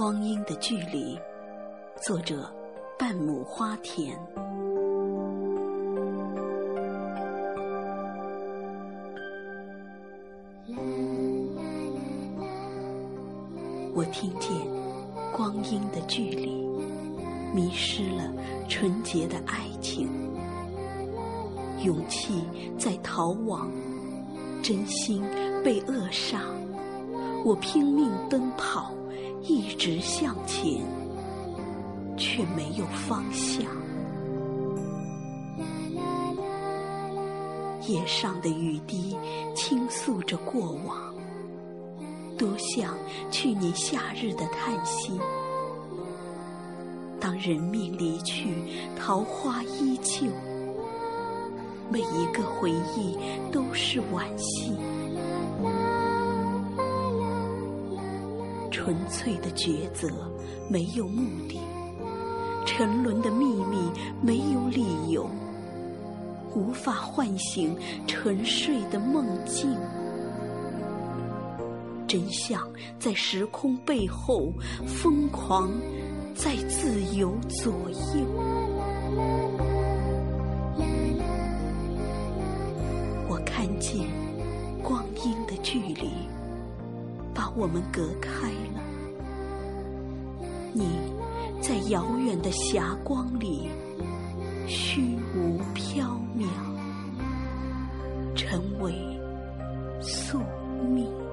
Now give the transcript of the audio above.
光阴的距离，作者半亩花田。我听见光阴的距离，迷失了纯洁的爱情，勇气在逃亡，真心被扼杀。我拼命奔跑，一直向前，却没有方向。夜上的雨滴倾诉着过往。多像去年夏日的叹息。当人命离去，桃花依旧，每一个回忆都是惋惜。纯粹的抉择没有目的，沉沦的秘密没有理由，无法唤醒沉睡的梦境。真相在时空背后，疯狂在自由左右。我看见光阴的距离，把我们隔开了。你在遥远的霞光里虚无缥缈成为宿命。